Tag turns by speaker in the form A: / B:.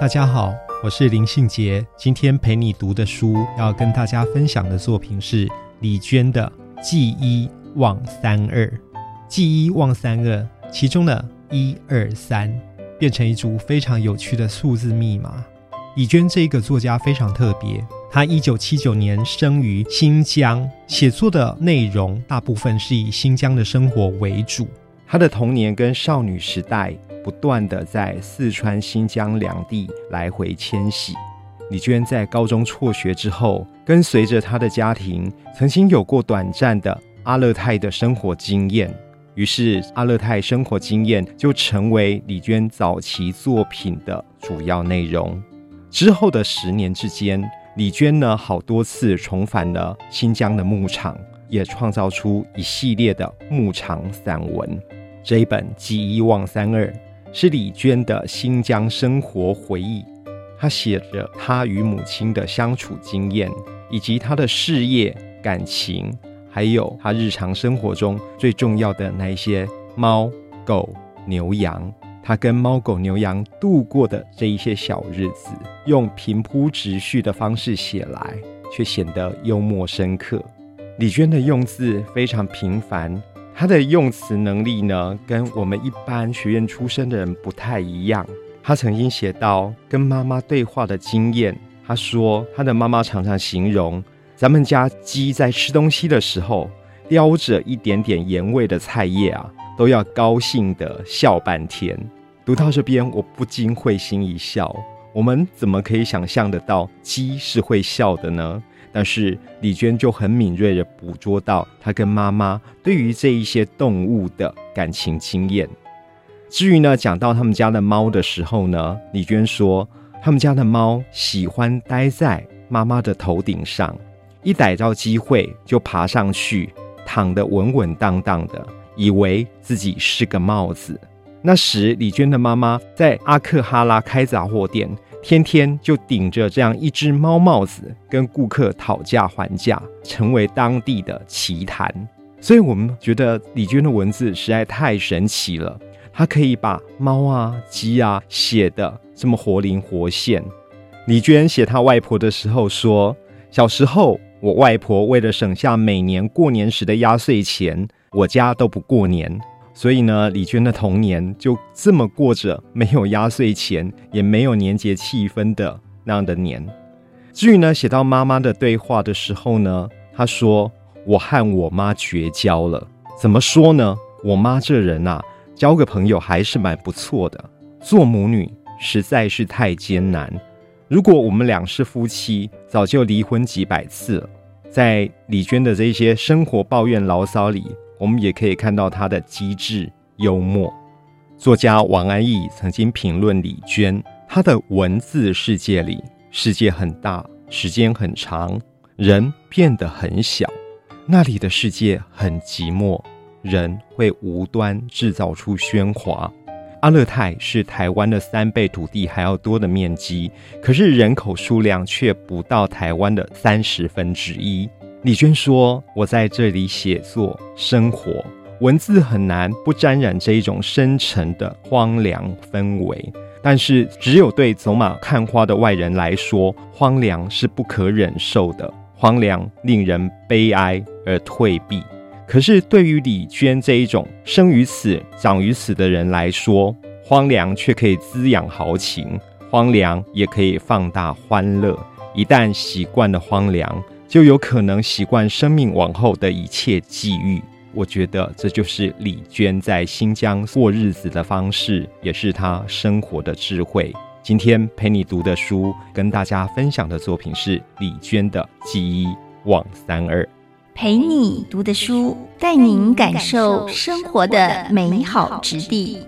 A: 大家好，我是林信杰。今天陪你读的书，要跟大家分享的作品是李娟的《记一忘三二》。记一忘三二，其中的一二三变成一组非常有趣的数字密码。李娟这一个作家非常特别，她一九七九年生于新疆，写作的内容大部分是以新疆的生活为主。她的童年跟少女时代。不断的在四川、新疆两地来回迁徙。李娟在高中辍学之后，跟随着她的家庭，曾经有过短暂的阿勒泰的生活经验。于是，阿勒泰生活经验就成为李娟早期作品的主要内容。之后的十年之间，李娟呢好多次重返了新疆的牧场，也创造出一系列的牧场散文。这一本《记一忘三二》。是李娟的新疆生活回忆，她写着她与母亲的相处经验，以及她的事业、感情，还有她日常生活中最重要的那一些猫、狗、牛、羊，她跟猫、狗、牛、羊度过的这一些小日子，用平铺直叙的方式写来，却显得幽默深刻。李娟的用字非常平凡。他的用词能力呢，跟我们一般学院出身的人不太一样。他曾经写到跟妈妈对话的经验，他说他的妈妈常常形容咱们家鸡在吃东西的时候，叼着一点点盐味的菜叶啊，都要高兴的笑半天。读到这边，我不禁会心一笑。我们怎么可以想象得到鸡是会笑的呢？但是李娟就很敏锐地捕捉到她跟妈妈对于这一些动物的感情经验。至于呢，讲到他们家的猫的时候呢，李娟说他们家的猫喜欢待在妈妈的头顶上，一逮到机会就爬上去，躺得稳稳当当的，以为自己是个帽子。那时李娟的妈妈在阿克哈拉开杂货店。天天就顶着这样一只猫帽子跟顾客讨价还价，成为当地的奇谈。所以我们觉得李娟的文字实在太神奇了，她可以把猫啊、鸡啊写得这么活灵活现。李娟写她外婆的时候说：“小时候，我外婆为了省下每年过年时的压岁钱，我家都不过年。”所以呢，李娟的童年就这么过着没有压岁钱，也没有年节气氛的那样的年。至于呢，写到妈妈的对话的时候呢，她说：“我和我妈绝交了。怎么说呢？我妈这人啊，交个朋友还是蛮不错的。做母女实在是太艰难。如果我们俩是夫妻，早就离婚几百次了。”在李娟的这些生活抱怨牢骚里。我们也可以看到他的机智幽默。作家王安忆曾经评论李娟：她的文字世界里，世界很大，时间很长，人变得很小。那里的世界很寂寞，人会无端制造出喧哗。阿勒泰是台湾的三倍土地还要多的面积，可是人口数量却不到台湾的三十分之一。李娟说：“我在这里写作、生活，文字很难不沾染这一种深沉的荒凉氛围。但是，只有对走马看花的外人来说，荒凉是不可忍受的，荒凉令人悲哀而退避。可是，对于李娟这一种生于此、长于此的人来说，荒凉却可以滋养豪情，荒凉也可以放大欢乐。一旦习惯了荒凉，”就有可能习惯生命往后的一切际遇。我觉得这就是李娟在新疆过日子的方式，也是她生活的智慧。今天陪你读的书，跟大家分享的作品是李娟的《记一忘三二》。
B: 陪你读的书，带您感受生活的美好之地。